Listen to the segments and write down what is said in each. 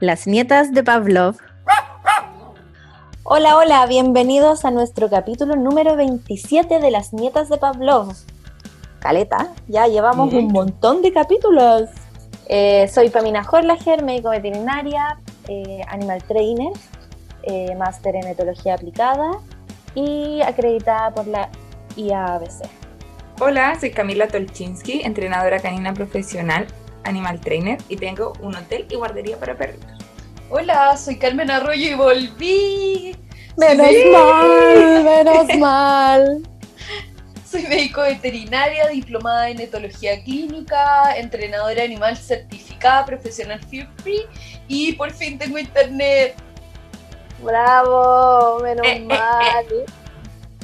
Las nietas de Pavlov. Hola, hola, bienvenidos a nuestro capítulo número 27 de Las nietas de Pavlov. Caleta, ya llevamos un montón de capítulos. Eh, soy Pamina Horlager, médico veterinaria, eh, animal trainer, eh, máster en etología aplicada y acreditada por la IABC. Hola, soy Camila Tolchinsky, entrenadora canina profesional, animal trainer y tengo un hotel y guardería para perritos. Hola, soy Carmen Arroyo y volví. Menos mal, menos mal. Soy médico veterinaria, diplomada en etología clínica, entrenadora animal certificada, profesional Fear Free y por fin tengo internet. Bravo, menos Eh, eh, eh.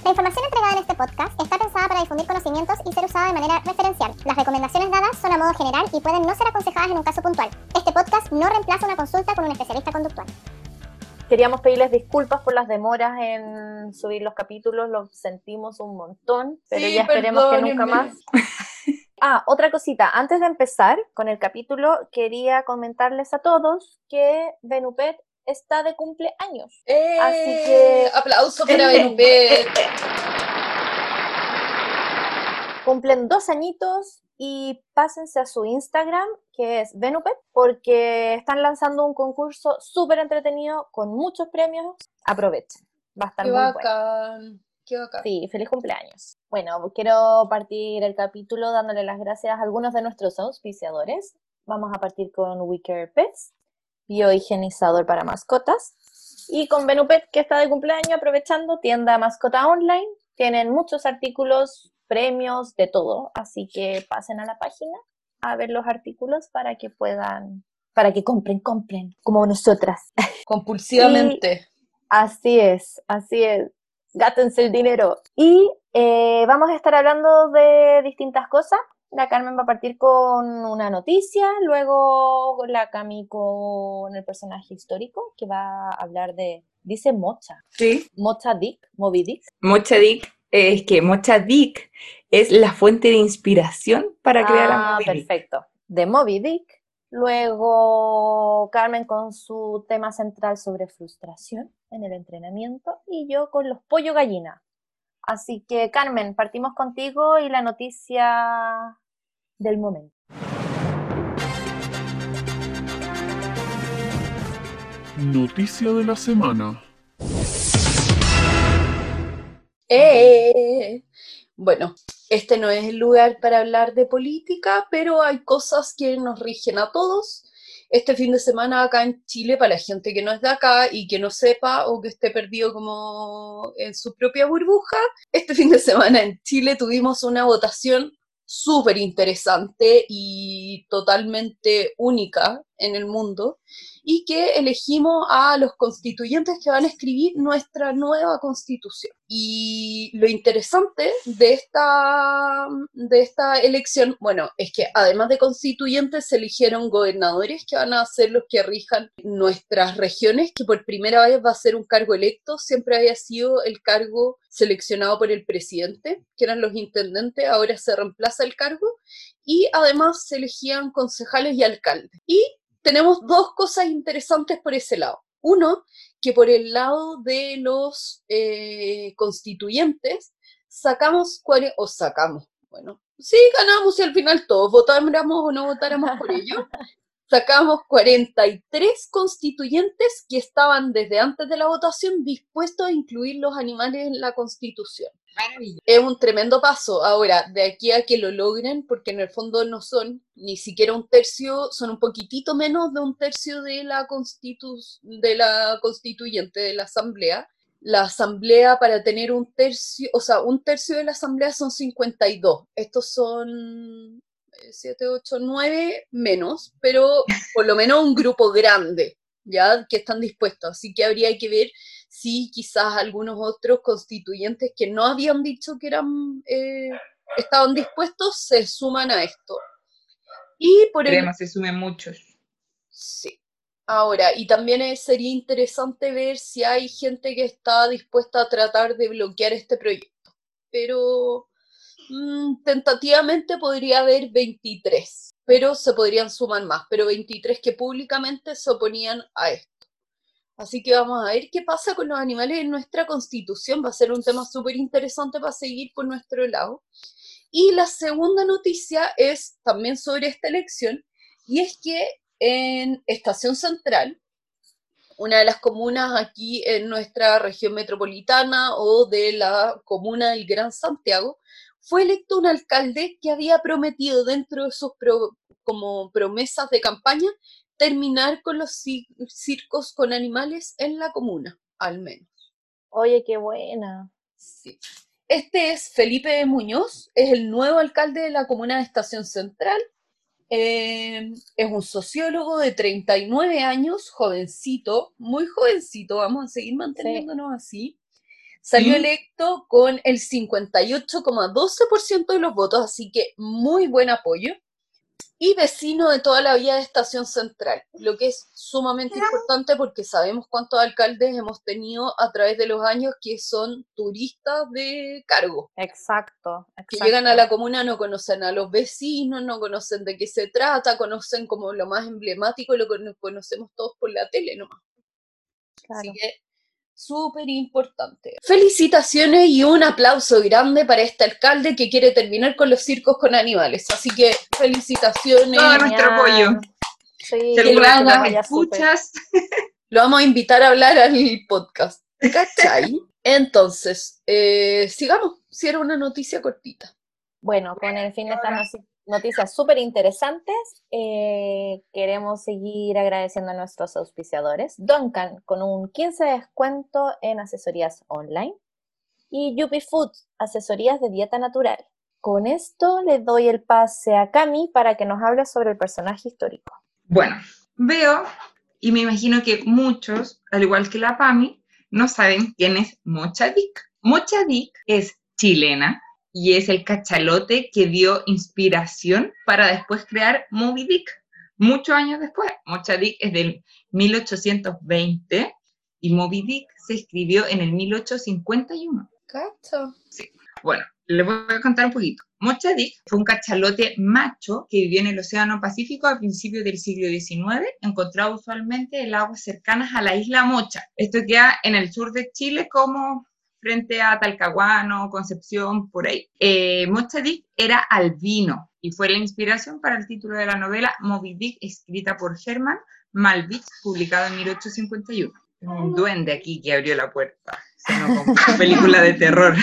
La información entregada en este podcast está pensada para difundir conocimientos y ser usada de manera referencial. Las recomendaciones dadas son a modo general y pueden no ser aconsejadas en un caso puntual. Este podcast no reemplaza una consulta con un especialista conductual. Queríamos pedirles disculpas por las demoras en subir los capítulos, lo sentimos un montón, pero Sí, ya esperemos que nunca perdónenme. más. Ah, otra cosita, antes de empezar con el capítulo, quería comentarles a todos que Benupet está de cumpleaños. Eh, Así que- Aplauso para Benupet. Cumplen dos añitos y pásense a su Instagram, que es Benupet, porque están lanzando un concurso súper entretenido con muchos premios. Aprovechen, va a estar Qué muy bueno. bacán. Qué bacán. Sí, feliz cumpleaños. Bueno, quiero partir el capítulo dándole las gracias a algunos de nuestros auspiciadores. Vamos a partir con Wicker Pets, biohigienizador para mascotas. Y con Benupet, que está de cumpleaños, aprovechando tienda mascota online. Tienen muchos artículos, premios, de todo. Así que pasen a la página a ver los artículos para que puedan, para que compren, compren, como nosotras. Compulsivamente. Así es, así es. Gátense el dinero. Y eh, vamos a estar hablando de distintas cosas. La Carmen va a partir con una noticia, luego la Cami con el personaje histórico que va a hablar de, dice Mocha, Sí, Mocha Dick, Moby Dick. Mocha Dick, es que Mocha Dick es la fuente de inspiración para crear a Ah, Moby Dick. perfecto. De Moby Dick. Luego Carmen con su tema central sobre frustración en el entrenamiento y yo con los pollo gallina. Así que Carmen, partimos contigo y la noticia del momento. Noticia de la semana. Eh, bueno, este no es el lugar para hablar de política, pero hay cosas que nos rigen a todos. Este fin de semana acá en Chile, para la gente que no es de acá y que no sepa o que esté perdido como en su propia burbuja, este fin de semana en Chile tuvimos una votación súper interesante y totalmente única en el mundo y que elegimos a los constituyentes que van a escribir nuestra nueva constitución. Y lo interesante de esta, de esta elección, bueno, es que además de constituyentes se eligieron gobernadores que van a ser los que rijan nuestras regiones, que por primera vez va a ser un cargo electo, siempre había sido el cargo seleccionado por el presidente, que eran los intendentes, ahora se reemplaza el cargo, y además se elegían concejales y alcaldes. Y tenemos dos cosas interesantes por ese lado. Uno, que por el lado de los eh, constituyentes sacamos, cuare- o sacamos, bueno, sí ganamos y al final todos votáramos o no votáramos por ello. Sacamos 43 constituyentes que estaban desde antes de la votación dispuestos a incluir los animales en la constitución. Es un tremendo paso. Ahora, de aquí a que lo logren, porque en el fondo no son ni siquiera un tercio, son un poquitito menos de un tercio de la, constitu de la constituyente, de la asamblea. La asamblea para tener un tercio, o sea, un tercio de la asamblea son 52. Estos son 7, 8, 9 menos, pero por lo menos un grupo grande, ¿ya? Que están dispuestos. Así que habría que ver si quizás algunos otros constituyentes que no habían dicho que eran, eh, estaban dispuestos se suman a esto. Y por el, se sumen muchos. Sí. Ahora, y también eh, sería interesante ver si hay gente que está dispuesta a tratar de bloquear este proyecto. Pero mm, tentativamente podría haber 23. pero se podrían sumar más, pero 23 que públicamente se oponían a esto. Así que vamos a ver qué pasa con los animales en nuestra constitución. Va a ser un tema súper interesante para seguir por nuestro lado. Y la segunda noticia es también sobre esta elección, y es que en Estación Central, una de las comunas aquí en nuestra región metropolitana o de la comuna del Gran Santiago, fue electo un alcalde que había prometido dentro de sus como promesas de campaña terminar con los circos con animales en la comuna, al menos. Oye, qué buena. Sí. Este es Felipe Muñoz, es el nuevo alcalde de la comuna de Estación Central. Eh, es un sociólogo de 39 años, jovencito, muy jovencito, vamos a seguir manteniéndonos así. Salió electo con el 58,12% de los votos, así que muy buen apoyo. Y vecino de toda la vía de Estación Central, lo que es sumamente importante porque sabemos cuántos alcaldes hemos tenido a través de los años que son turistas de cargo. Exacto, Que llegan a la comuna, no conocen a los vecinos, no conocen de qué se trata, conocen como lo más emblemático, lo que conocemos todos por la tele nomás. Así que súper importante. Felicitaciones y un aplauso grande para este alcalde que quiere terminar con los circos con animales. Así que felicitaciones. Todo nuestro apoyo. Sí, que súper. escuchas. Lo vamos a invitar a hablar al podcast. ¿Cachai? Entonces, eh, sigamos. Si era una noticia cortita. Bueno, con el fin de estas noci- noticias súper interesantes, eh, queremos seguir agradeciendo a nuestros auspiciadores. Duncan, con un 15 de descuento en asesorías online. Y Yupi Foods, asesorías de dieta natural. Con esto le doy el pase a Cami para que nos hable sobre el personaje histórico. Bueno, veo y me imagino que muchos, al igual que la PAMI, no saben quién es Mochadik. Mochadik es chilena y es el cachalote que dio inspiración para después crear Moby Dick. Muchos años después, Mochadik es del 1820 y Moby Dick se escribió en el 1851. Cacho. Bueno, les voy a contar un poquito. Mochadik fue un cachalote macho que vivió en el Océano Pacífico a principios del siglo XIX, encontrado usualmente en aguas cercanas a la isla Mocha. Esto queda en el sur de Chile como frente a Talcahuano, Concepción, por ahí. Eh, era albino y fue la inspiración para el título de la novela Moby Dick, escrita por Herman Malvich, publicado en 1851. Un duende aquí que abrió la puerta. Sonó como película de terror.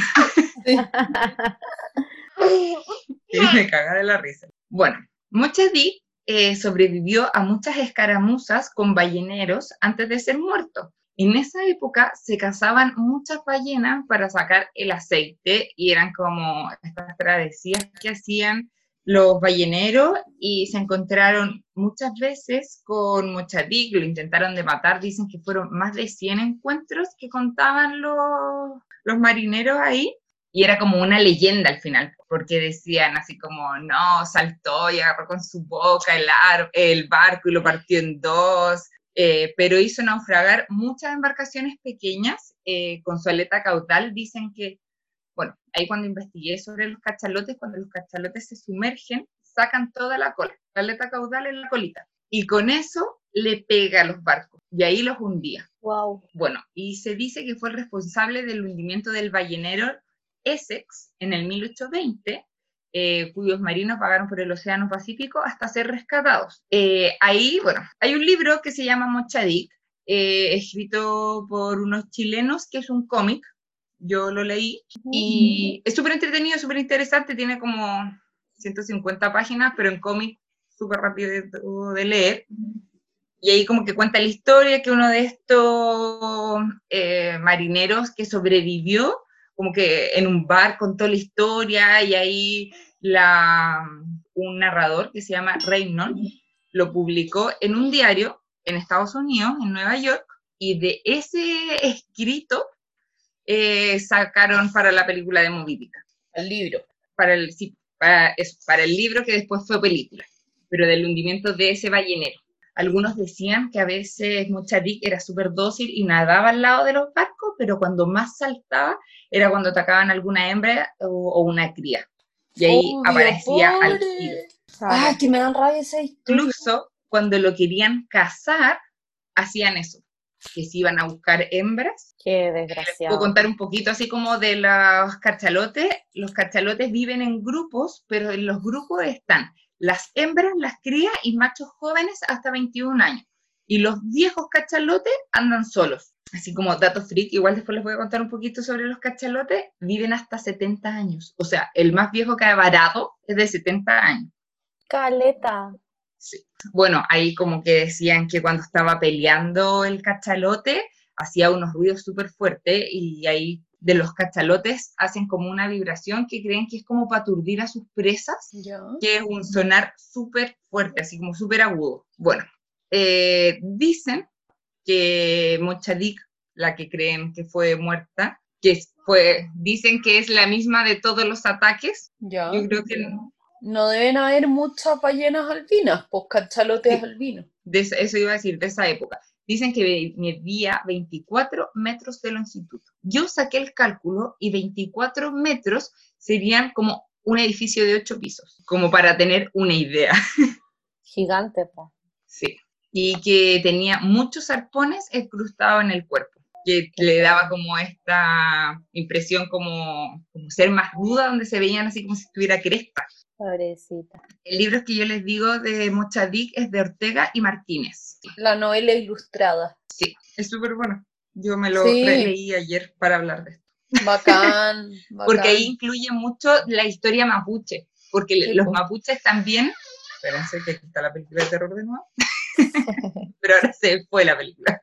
me caga de la risa. Bueno, Mochadik eh, sobrevivió a muchas escaramuzas con balleneros antes de ser muerto. En esa época se cazaban muchas ballenas para sacar el aceite y eran como estas travesías que hacían los balleneros y se encontraron muchas veces con Mochadik, lo intentaron de matar, dicen que fueron más de 100 encuentros que contaban los, los marineros ahí. Y era como una leyenda al final, porque decían así como, no, saltó y agarró con su boca el, el barco y lo partió en dos, eh, pero hizo naufragar muchas embarcaciones pequeñas eh, con su aleta caudal. Dicen que, bueno, ahí cuando investigué sobre los cachalotes, cuando los cachalotes se sumergen, sacan toda la cola, la aleta caudal en la colita, y con eso le pega a los barcos, y ahí los hundía. Wow. Bueno, y se dice que fue el responsable del hundimiento del ballenero Essex en el 1820, eh, cuyos marinos vagaron por el Océano Pacífico hasta ser rescatados. Eh, ahí, bueno, hay un libro que se llama Mochadik, eh, escrito por unos chilenos, que es un cómic, yo lo leí, y es súper entretenido, súper interesante, tiene como 150 páginas, pero en cómic súper rápido de, de leer. Y ahí como que cuenta la historia que uno de estos marineros que sobrevivió, como que en un bar contó la historia y ahí la, un narrador que se llama Reynolds lo publicó en un diario en Estados Unidos, en Nueva York, y de ese escrito eh, sacaron para la película de Moby Dick, El libro. para el, sí, para, eso, para el libro que después fue película, pero del hundimiento de ese ballenero. Algunos decían que a veces Mochadik era súper dócil y nadaba al lado de los barcos, pero cuando más saltaba era cuando atacaban alguna hembra o, o una cría. Y ahí Obvio, aparecía al. Ah, que me dan rabia historia. Incluso cuando lo querían cazar, hacían eso, que se iban a buscar hembras. Qué Puedo desgraciado. contar un poquito así como de los cachalotes. Los cachalotes viven en grupos, pero en los grupos están las hembras, las crías y machos jóvenes hasta 21 años. Y los viejos cachalotes andan solos. Así como datos freak, igual después les voy a contar un poquito sobre los cachalotes, viven hasta 70 años. O sea, el más viejo que ha varado es de 70 años. Caleta. Sí. Bueno, ahí como que decían que cuando estaba peleando el cachalote, hacía unos ruidos súper fuertes y ahí de los cachalotes hacen como una vibración que creen que es como para aturdir a sus presas, Ya. que es un sonar súper fuerte, así como súper agudo. Bueno, eh, dicen que Mochadik, la que creen que fue muerta, que fue, dicen que es la misma de todos los ataques. Ya. Yo creo que no. No deben haber muchas ballenas albinas, pues cachalotes Sí. albinos. de eso iba a decir, de esa época. Dicen que medía 24 metros de longitud. Yo saqué el cálculo y 24 metros serían como un edificio de 8 pisos, como para tener una idea. Gigante, po. Sí. Y que tenía muchos arpones incrustados en el cuerpo, que le daba como esta impresión como, como ser más ruda, donde se veían así como si tuviera cresta. Pobrecita. El libro que yo les digo de Mochadik es de Ortega y Martínez. La novela ilustrada. Sí, es súper bueno. Yo me lo Sí. releí ayer para hablar de esto. Bacán. Porque bacán. ahí incluye mucho la historia mapuche. Porque Sí, los mapuches también. Espérense que aquí está la película de terror de nuevo. Pero ahora se fue la película.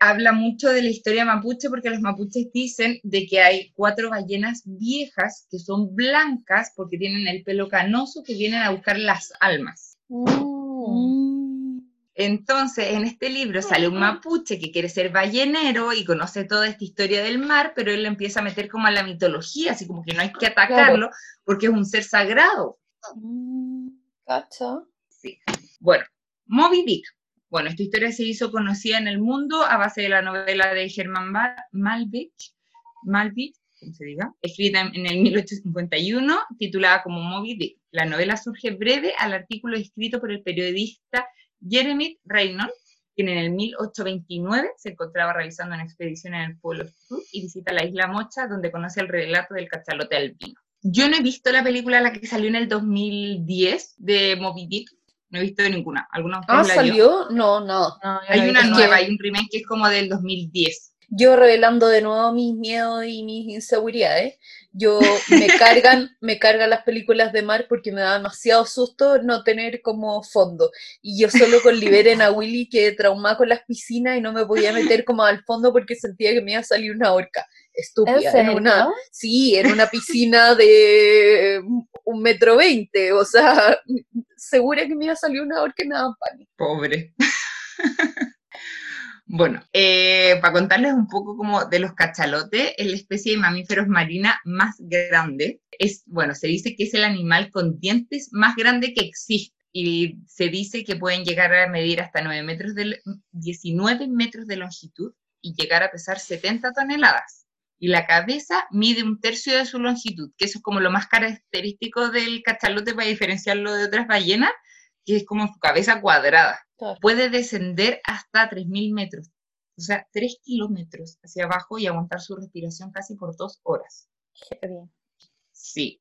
Habla mucho de la historia mapuche porque los mapuches dicen de que hay cuatro ballenas viejas que son blancas porque tienen el pelo canoso que vienen a buscar las almas. Mm. Mm. Entonces, en este libro sale un mapuche que quiere ser ballenero y conoce toda esta historia del mar, pero él le empieza a meter como a la mitología, así como que no hay que atacarlo porque es un ser sagrado. Mm, ¿Cacha? Sí. Bueno, Moby Dick. Bueno, esta historia se hizo conocida en el mundo a base de la novela de Herman Ba- Malvich, Malvich, como se diga, escrita en el 1851, titulada como Moby Dick. La novela surge breve al artículo escrito por el periodista Jeremy Reynolds, quien en el 1829 se encontraba realizando una expedición en el Polo Sur y visita la isla Mocha, donde conoce el relato del cachalote albino. Yo no he visto la película la que salió en el 2010 de Moby Dick, no he visto ninguna. ¿Alguna de Ah, vio? ¿salió? No. No, Hay una nueva, hay un remake que es como del 2010. Yo revelando de nuevo mis miedos y mis inseguridades. Yo me cargan, me cargan las películas de mar porque me da demasiado susto no tener como fondo. Y yo solo con Liberen a Willy quedé traumada con las piscinas y no me podía meter como al fondo porque sentía que me iba a salir una horca. Estúpida. ¿En en una, sí, en una piscina de un metro veinte. O sea, segura que me iba a salir una daba pánico. Pobre. Bueno, eh, para contarles un poco como de los cachalotes, es la especie de mamíferos marina más grande. Es, bueno, se dice que es el animal con dientes más grande que existe y se dice que pueden llegar a medir hasta 9 metros de, 19 metros de longitud y llegar a pesar 70 toneladas. Y la cabeza mide un tercio de su longitud, que eso es como lo más característico del cachalote para diferenciarlo de otras ballenas, que es como su cabeza cuadrada Claro. puede descender hasta 3.000 metros, o sea, 3 kilómetros hacia abajo y aguantar su respiración casi por dos horas. Qué bien. Sí,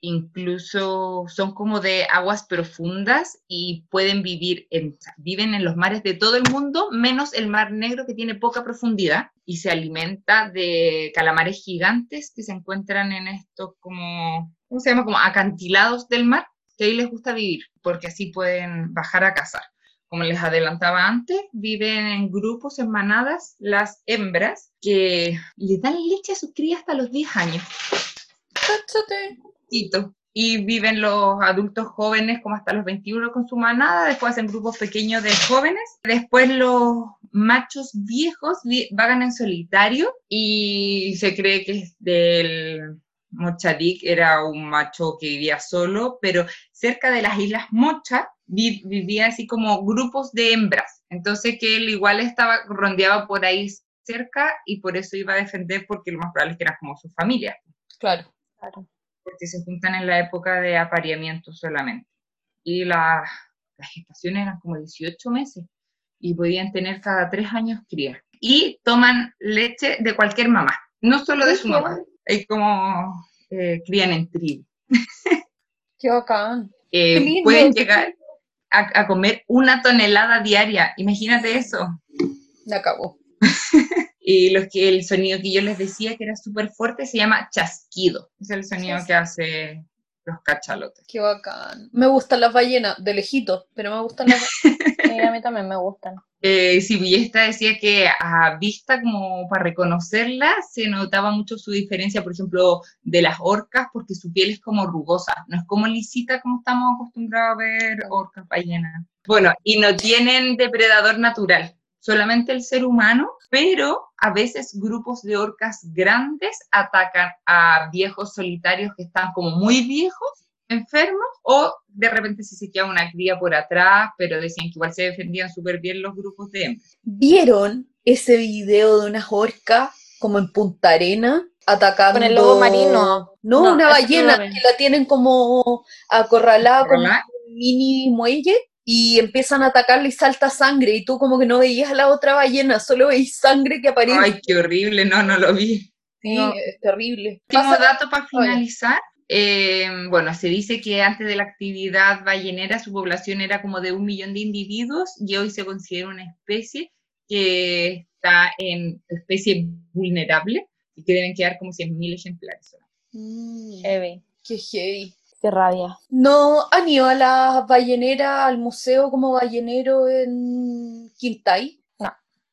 incluso son como de aguas profundas y pueden vivir en, viven en los mares de todo el mundo, menos el mar negro que tiene poca profundidad y se alimenta de calamares gigantes que se encuentran en estos como, ¿cómo se llama? Como acantilados del mar, que ahí les gusta vivir, porque así pueden bajar a cazar. Como les adelantaba antes, viven en grupos, en manadas, las hembras, que le dan leche a sus crías hasta los 10 años Cáchate. Y viven los adultos jóvenes como hasta los 21 con su manada, después hacen grupos pequeños de jóvenes, después los machos viejos vi- vagan en solitario y se cree que es del Mochadik era un macho que vivía solo, pero cerca de las islas Mocha vi- vivía así como grupos de hembras, entonces que él igual estaba rondeaba por ahí cerca y por eso iba a defender porque lo más probable es que eran como su familia. Claro. Claro. porque se juntan en la época de apareamiento solamente. Y la, las gestaciones eran como 18 meses y podían tener cada tres años cría. Y toman leche de cualquier mamá, no solo de su mamá. Hay como eh, crían en tribu. Qué bacán. Eh, pueden llegar a, a comer una tonelada diaria. Imagínate eso. Me acabó. Y los que, el sonido que yo les decía que era súper fuerte se llama chasquido. Es el sonido que hace los cachalotes. Qué bacán. Me gustan las ballenas, de lejito, pero me gustan las ballenas. A mí también me gustan. Eh, sí, y esta decía que a vista, como para reconocerla, se notaba mucho su diferencia, por ejemplo, de las orcas, porque su piel es como rugosa, no es como lisita como estamos acostumbrados a ver orcas, ballenas. Bueno, y no tienen depredador natural, solamente el ser humano, pero a veces grupos de orcas grandes atacan a viejos solitarios que están como muy viejos, enfermos, o de repente si se queda una cría por atrás, pero decían que igual se defendían súper bien los grupos de hembras. ¿Vieron ese video de unas orcas como en Punta Arena atacando? Con el lobo marino. No, No, una ballena que la tienen como acorralada con un mini muelle y empiezan a atacarle y salta sangre y tú como que no veías a la otra ballena, solo veis sangre que aparece. Ay, qué horrible, no, no lo vi. sí, no. es terrible. Último Pasa- dato para finalizar. eh, bueno, se dice que antes de la actividad ballenera su población era como de un millón de individuos y hoy se considera una especie que está en especie vulnerable y que deben quedar como 100.000 ejemplares. Mm, Heavy. qué heavy. Qué rabia. ¿No han ido a la ballenera, al museo como ballenero en Quintay?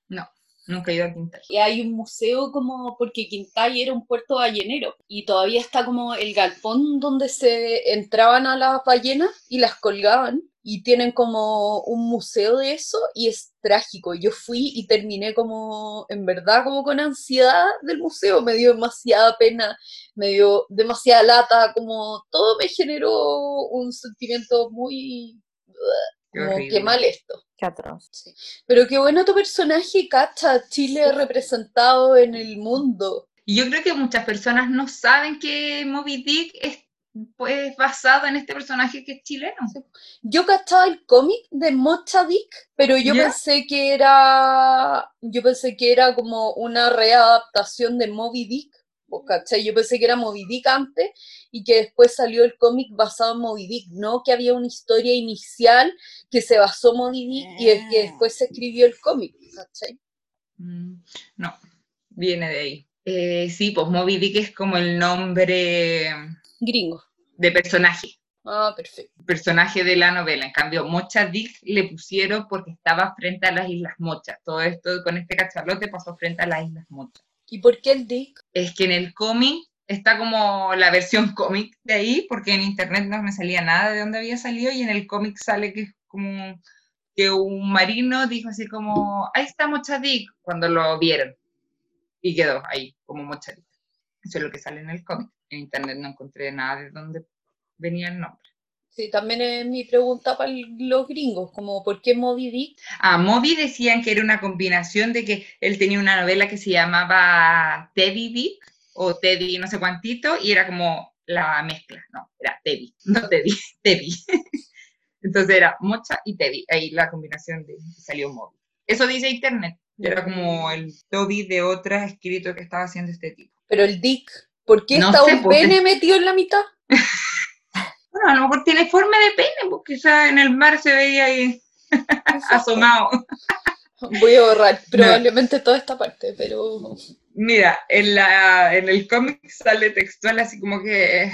No, nunca he ido a Quintay. Y hay un museo como, porque Quintay era un puerto ballenero y todavía está como el galpón donde se entraban a las ballenas y las colgaban y tienen como un museo de eso y es trágico. Yo fui y terminé como, en verdad, como con ansiedad del museo, me dio demasiada pena, me dio demasiada lata, como todo me generó un sentimiento muy... Qué Como, horrible. qué mal esto. Qué atroz. Pero qué bueno tu personaje, Cacha, Chile representado en el mundo. Yo creo que muchas personas no saben que Moby Dick es pues, basado en este personaje que es chileno. Yo cachaba el cómic de Mocha Dick, pero yo pensé que era. Yo pensé que era como una readaptación de Moby Dick. ¿Vos cachai? Yo pensé que era Moby Dick antes y que después salió el cómic basado en Moby Dick, no que había una historia inicial que se basó Moby Dick y es que después se escribió el cómic, ¿cachai? Mm, No, viene de ahí. Eh, sí, pues Moby Dick es como el nombre Gringo. de personaje. Ah, perfecto. personaje de la novela. En cambio, Mocha Dick le pusieron porque estaba frente a las Islas Mochas. Todo esto con este cachalote pasó frente a las Islas Mochas. ¿Y por qué el Dick? Es que en el cómic está como la versión cómic de ahí, porque en internet no me salía nada de dónde había salido y en el cómic sale que es como que un marino dijo así como, ahí está Mocha Dick, cuando lo vieron. Y quedó ahí, como Mocha Dick. Eso es lo que sale en el cómic. En internet no encontré nada de dónde venía el nombre. Sí, también es mi pregunta para los gringos, como ¿por qué Moby Dick? A Moby decían que era una combinación de que él tenía una novela que se llamaba Teddy Dick o Teddy no sé cuántito y era como la mezcla, no, era Teddy, no Teddy, Teddy. Entonces era Mocha y Teddy, ahí la combinación de salió Moby. Eso dice internet, era como el Toby de otro escrito que estaba haciendo este tipo. Pero el Dick, ¿por qué No está sé, un pues, pene metido en la mitad? Bueno, a lo mejor tiene forma de pene, porque quizás en el mar se veía ahí asomado. Voy a borrar probablemente toda esta parte, pero Mira, en, la, en el cómic sale textual así como que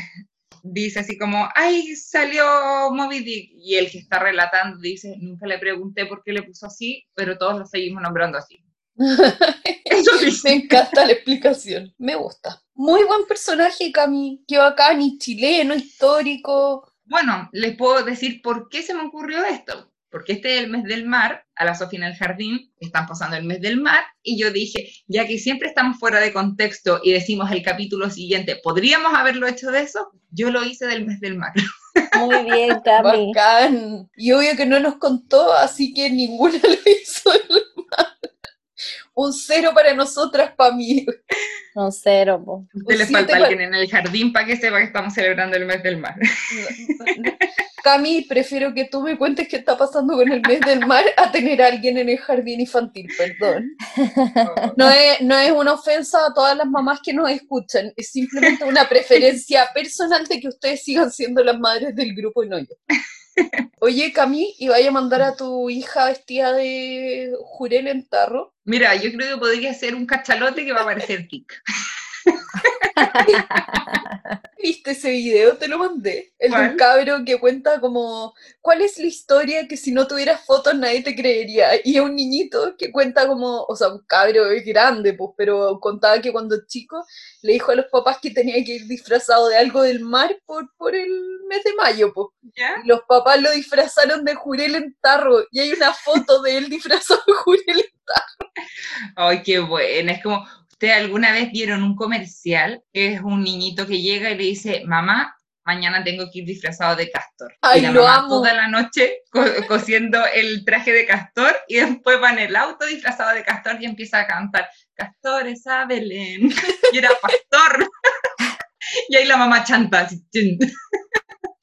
dice así como, ay, salió Moby Dick, y el que está relatando dice, nunca le pregunté por qué le puso así, pero todos lo seguimos nombrando así. Eso me dice. encanta la explicación. Me gusta. Muy buen personaje, Cami. Qué bacán, y chileno, histórico. Bueno, les puedo decir por qué se me ocurrió esto. Porque este es el mes del mar, a la Sofía en el jardín están pasando el mes del mar, y yo dije, ya que siempre estamos fuera de contexto y decimos el capítulo siguiente, ¿podríamos haberlo hecho de eso? Yo lo hice del mes del mar. Muy bien, Cami. Bacán. Y obvio que no nos contó, así que ninguna lo hizo. Un cero para nosotras, para mí. Un cero, po. Usted le falta pa- alguien en el jardín para que sepa que estamos celebrando el mes del mar. Cami, prefiero que tú me cuentes qué está pasando con el mes del mar a tener a alguien en el jardín infantil, perdón. No es, no es una ofensa a todas las mamás que nos escuchan, es simplemente una preferencia personal de que ustedes sigan siendo las madres del grupo y no yo. Oye, Cami, ¿y vaya a mandar a tu hija vestida de jurel en tarro? Mira, yo creo que podría ser un cachalote que va a parecer Kik. ¿Viste ese video? Te lo mandé. El de un cabro que cuenta como, ¿cuál es la historia que si no tuvieras fotos nadie te creería? Y es un niñito que cuenta como, o sea, un cabro es grande, pues, pero contaba que cuando chico le dijo a los papás que tenía que ir disfrazado de algo del mar por, por el mes de mayo, pues. ¿Ya? Y los papás lo disfrazaron de jurel en tarro. Y hay una foto de él disfrazado de jurel en Ay, qué bueno. Es como, ¿ustedes alguna vez vieron un comercial que es un niñito que llega y le dice, mamá, mañana tengo que ir disfrazado de castor? Ay, y la lo mamá amo. toda la noche co- cosiendo el traje de castor y después va en el auto disfrazado de castor y empieza a cantar, castores a Belén. Y era pastor. y ahí la mamá chanta. así,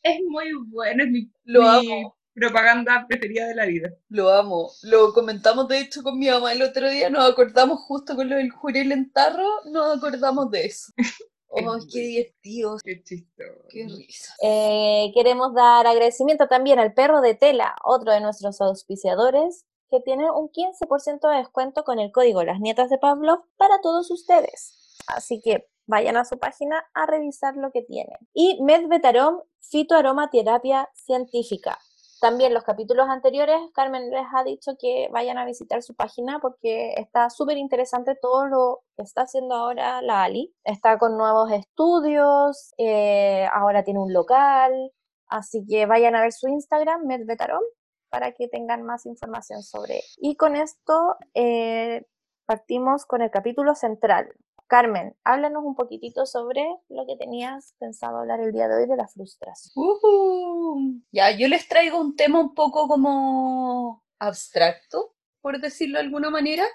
es muy bueno, es mi, Lo mi amo. Propaganda preferida de la vida. Lo amo. Lo comentamos de hecho con mi mamá el otro día, nos acordamos justo con lo del jurel en tarro, nos acordamos de eso. ¡Ay, qué divertido! Qué chistoso. ¡Qué risa! Eh, queremos dar agradecimiento también al perro de tela, otro de nuestros auspiciadores, que tiene un 15% de descuento con el código Las Nietas de Pavlov para todos ustedes. Así que vayan a su página a revisar lo que tienen. Y Medvetarom Fitoaromaterapia Científica. También los capítulos anteriores, Carmen les ha dicho que vayan a visitar su página porque está súper interesante todo lo que está haciendo ahora la Ali. Está con nuevos estudios, eh, ahora tiene un local, así que vayan a ver su Instagram, Medvetarom, para que tengan más información sobre. Y con esto eh, partimos con el capítulo central. Carmen, háblanos un poquitito sobre lo que tenías pensado hablar el día de hoy de la frustración. Ujú. Ya, yo les traigo un tema un poco como abstracto, por decirlo de alguna manera,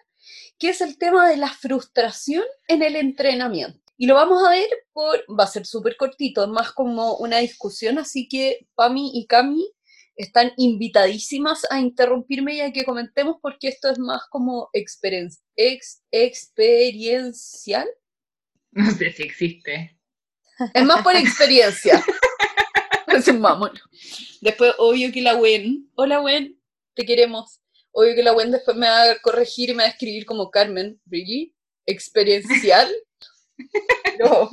que es el tema de la frustración en el entrenamiento. Y lo vamos a ver por, va a ser súper cortito, es más como una discusión, así que Pami y Cami están invitadísimas a interrumpirme ya que comentemos porque esto es más como experien- ex- experiencial. No sé si existe. Es más por experiencia. Resumámoslo. Después, obvio que la Wen, hola Wen, te queremos. Obvio que la Wen después me va a corregir y me va a escribir como Carmen, ¿really? ¿Experiencial? Pero,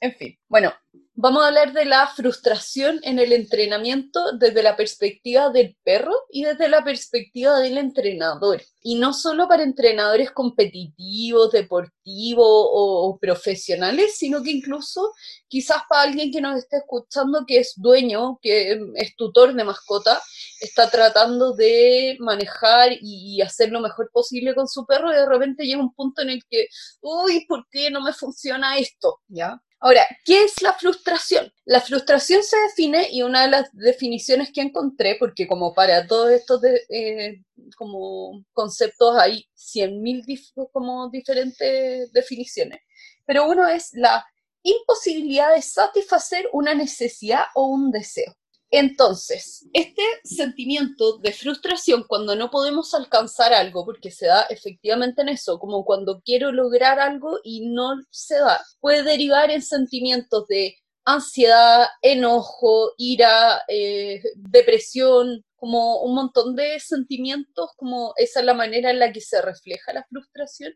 en fin. Bueno, vamos a hablar de la frustración en el entrenamiento desde la perspectiva del perro y desde la perspectiva del entrenador. Y no solo para entrenadores competitivos, deportivos o, profesionales, sino que incluso quizás para alguien que nos esté escuchando que es dueño, que es tutor de mascota, está tratando de manejar y hacer lo mejor posible con su perro y de repente llega un punto en el que, uy, ¿por qué no me funciona esto? ¿Ya? Ahora, ¿qué es la frustración? La frustración se define, y una de las definiciones que encontré, porque como para todos estos eh, como conceptos hay 100.000 dif- diferentes definiciones, pero uno es la imposibilidad de satisfacer una necesidad o un deseo. Entonces, este sentimiento de frustración cuando no podemos alcanzar algo, porque se da efectivamente en eso, como cuando quiero lograr algo y no se da, puede derivar en sentimientos de ansiedad, enojo, ira, eh, depresión, como un montón de sentimientos, como esa es la manera en la que se refleja la frustración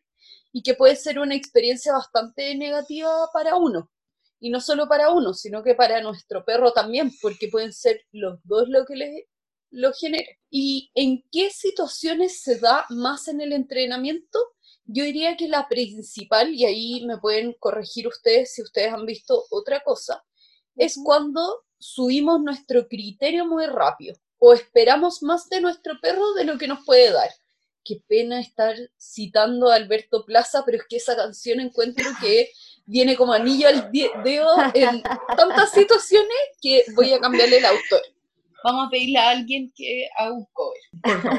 y que puede ser una experiencia bastante negativa para uno. Y no solo para uno, sino que para nuestro perro también, porque pueden ser los dos lo que les lo genere. ¿Y en qué situaciones se da más en el entrenamiento? Yo diría que la principal, y ahí me pueden corregir ustedes si ustedes han visto otra cosa, es cuando subimos nuestro criterio muy rápido o esperamos más de nuestro perro de lo que nos puede dar. Qué pena estar citando a Alberto Plaza, pero es que esa canción encuentro que viene como anillo al dedo en tantas situaciones que voy a cambiarle el autor. vamos a pedirle a alguien que haga un cover.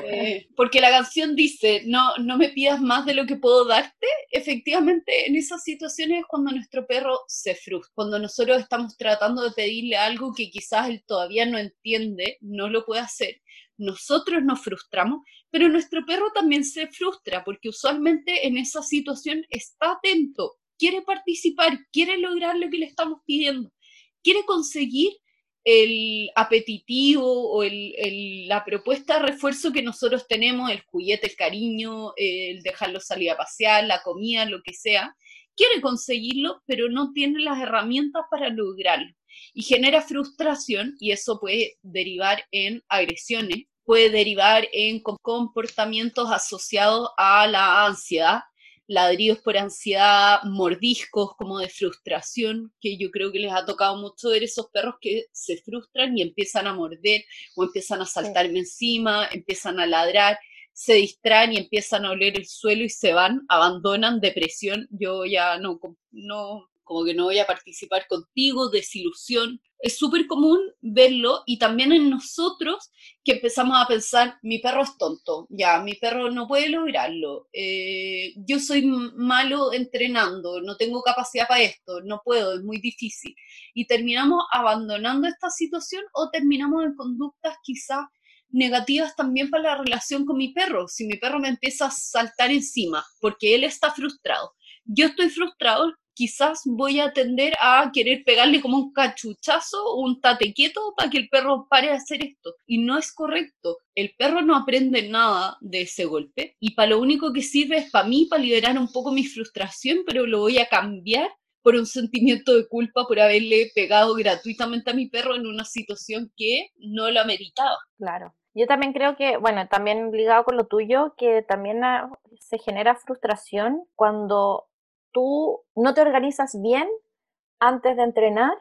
Eh, porque la canción dice, no, no me pidas más de lo que puedo darte. Efectivamente, en esas situaciones es cuando nuestro perro se frustra, cuando nosotros estamos tratando de pedirle algo que quizás él todavía no entiende, no lo puede hacer. Nosotros nos frustramos, pero nuestro perro también se frustra porque usualmente en esa situación está atento, quiere participar, quiere lograr lo que le estamos pidiendo, quiere conseguir el apetitivo o la propuesta de refuerzo que nosotros tenemos, el juguete, el cariño, el dejarlo salir a pasear, la comida, lo que sea, quiere conseguirlo, pero no tiene las herramientas para lograrlo. Y genera frustración y eso puede derivar en agresiones, puede derivar en com- comportamientos asociados a la ansiedad, ladridos por ansiedad, mordiscos como de frustración, que yo creo que les ha tocado mucho ver esos perros que se frustran y empiezan a morder o empiezan a saltarme encima, empiezan a ladrar, se distraen y empiezan a oler el suelo y se van, abandonan depresión, yo ya no, no como que no voy a participar contigo, desilusión. Es súper común verlo y también en nosotros que empezamos a pensar, mi perro es tonto, ya, mi perro no puede lograrlo, eh, yo soy malo entrenando, no tengo capacidad para esto, no puedo, es muy difícil. Y terminamos abandonando esta situación o terminamos en conductas quizás negativas también para la relación con mi perro. Si mi perro me empieza a saltar encima porque él está frustrado, yo estoy frustrado, quizás voy a tender a querer pegarle como un cachuchazo, un tate quieto para que el perro pare de hacer esto. Y no es correcto. El perro no aprende nada de ese golpe y para lo único que sirve es para mí, para liberar un poco mi frustración, pero lo voy a cambiar por un sentimiento de culpa por haberle pegado gratuitamente a mi perro en una situación que no la meritaba. Claro. Yo también creo que, bueno, también ligado con lo tuyo, que también ah, se genera frustración cuando tú no te organizas bien antes de entrenar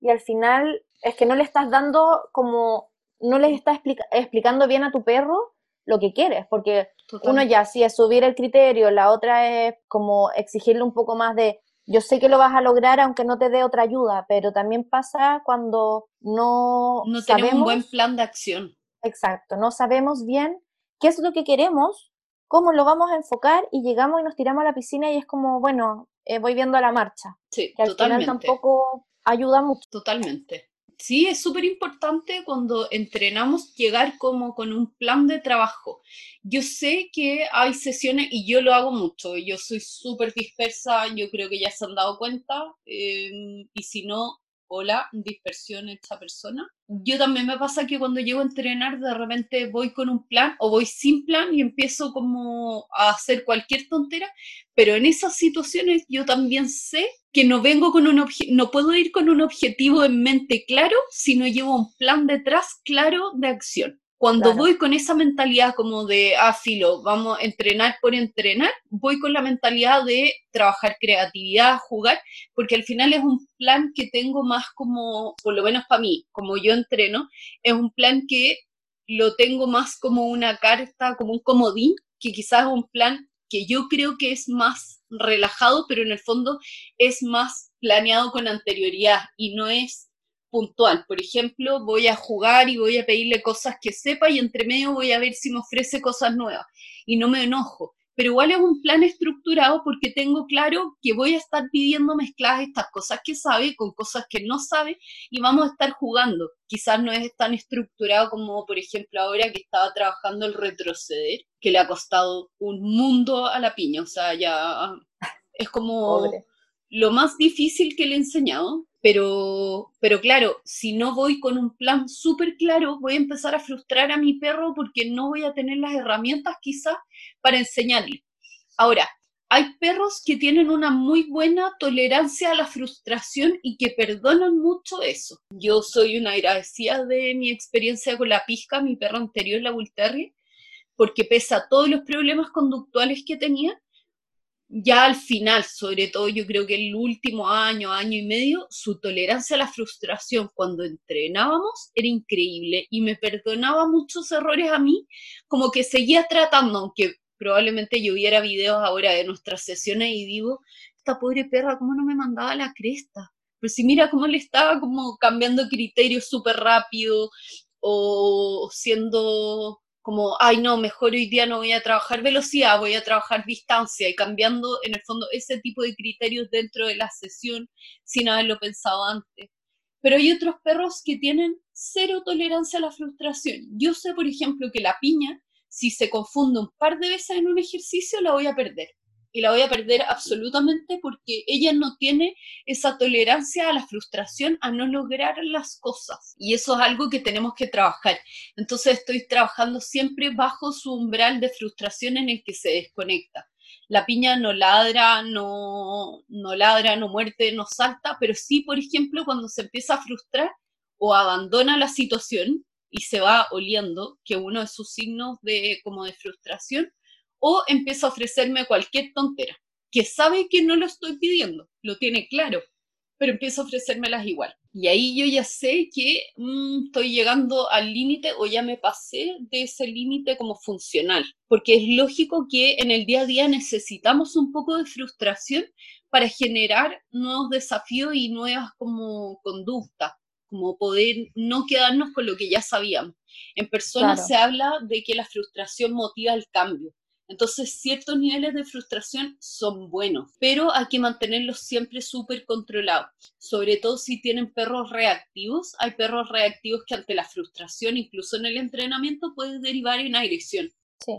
y al final es que no le estás dando como, no le estás explica- explicando bien a tu perro lo que quieres, porque uno ya sí es subir el criterio, la otra es como exigirle un poco más de yo sé que lo vas a lograr aunque no te dé otra ayuda, pero también pasa cuando no, no tenemos un buen plan de acción. Exacto, no sabemos bien qué es lo que queremos, cómo lo vamos a enfocar y llegamos y nos tiramos a la piscina y es como, bueno, eh, voy viendo a la marcha, Sí, que al totalmente. final tampoco ayuda mucho. Totalmente. Sí, es súper importante cuando entrenamos llegar como con un plan de trabajo. Yo sé que hay sesiones, y yo lo hago mucho, yo soy súper dispersa, yo creo que ya se han dado cuenta, eh, y si no, hola, dispersión esta persona. Yo también me pasa que cuando llego a entrenar, de repente voy con un plan o voy sin plan y empiezo como a hacer cualquier tontera, pero en esas situaciones yo también sé que no vengo con un no puedo ir con un objetivo en mente claro si no llevo un plan detrás claro de acción. Cuando Claro. voy con esa mentalidad como de, ah, filo, vamos a entrenar por entrenar, voy con la mentalidad de trabajar creatividad, jugar, porque al final es un plan que tengo más como, por lo menos para mí, como yo entreno, es un plan que lo tengo más como una carta, como un comodín, que quizás es un plan que yo creo que es más relajado, pero en el fondo es más planeado con anterioridad y no es puntual. Por ejemplo, voy a jugar y voy a pedirle cosas que sepa y entre medio voy a ver si me ofrece cosas nuevas y no me enojo. Pero igual es un plan estructurado porque tengo claro que voy a estar pidiendo mezcladas estas cosas que sabe con cosas que no sabe y vamos a estar jugando. Quizás no es tan estructurado como, por ejemplo, ahora que estaba trabajando el retroceder, que le ha costado un mundo a la piña. O sea, ya es como Pobre. lo más difícil que le he enseñado, pero, pero claro, si no voy con un plan súper claro, voy a empezar a frustrar a mi perro porque no voy a tener las herramientas quizás para enseñarle. Ahora, hay perros que tienen una muy buena tolerancia a la frustración y que perdonan mucho eso. Yo soy una agradecida de mi experiencia con la pizca, mi perro anterior, la Bull Terrier, porque pese a todos los problemas conductuales que tenía, ya al final, sobre todo yo creo que el último año, año y medio, su tolerancia a la frustración cuando entrenábamos era increíble y me perdonaba muchos errores a mí, como que seguía tratando, aunque probablemente yo viera videos ahora de nuestras sesiones y digo, esta pobre perra, ¿cómo no me mandaba la cresta? Pero si mira cómo le estaba como cambiando criterios súper rápido, o siendo como, ay no, mejor hoy día no voy a trabajar velocidad, voy a trabajar distancia y cambiando en el fondo ese tipo de criterios dentro de la sesión sin haberlo pensado antes. Pero hay otros perros que tienen cero tolerancia a la frustración. Yo sé, por ejemplo, que la piña, si se confunde un par de veces en un ejercicio, la voy a perder y la voy a perder absolutamente porque ella no tiene esa tolerancia a la frustración, a no lograr las cosas. Y eso es algo que tenemos que trabajar. Entonces estoy trabajando siempre bajo su umbral de frustración en el que se desconecta. La piña no ladra, no, no ladra, no muerde, no salta, pero sí, por ejemplo, cuando se empieza a frustrar o abandona la situación y se va oliendo, que uno de sus signos de como de frustración o empieza a ofrecerme cualquier tontera, que sabe que no lo estoy pidiendo, lo tiene claro, pero empieza a ofrecérmelas igual. Y ahí yo ya sé que mm, estoy llegando al límite o ya me pasé de ese límite como funcional, porque es lógico que en el día a día necesitamos un poco de frustración para generar nuevos desafíos y nuevas como conductas, como poder no quedarnos con lo que ya sabíamos. En personas se habla de que la frustración motiva el cambio. Entonces, ciertos niveles de frustración son buenos, pero hay que mantenerlos siempre súper controlados, sobre todo si tienen perros reactivos. Hay perros reactivos que ante la frustración, incluso en el entrenamiento, pueden derivar en agresión. Sí.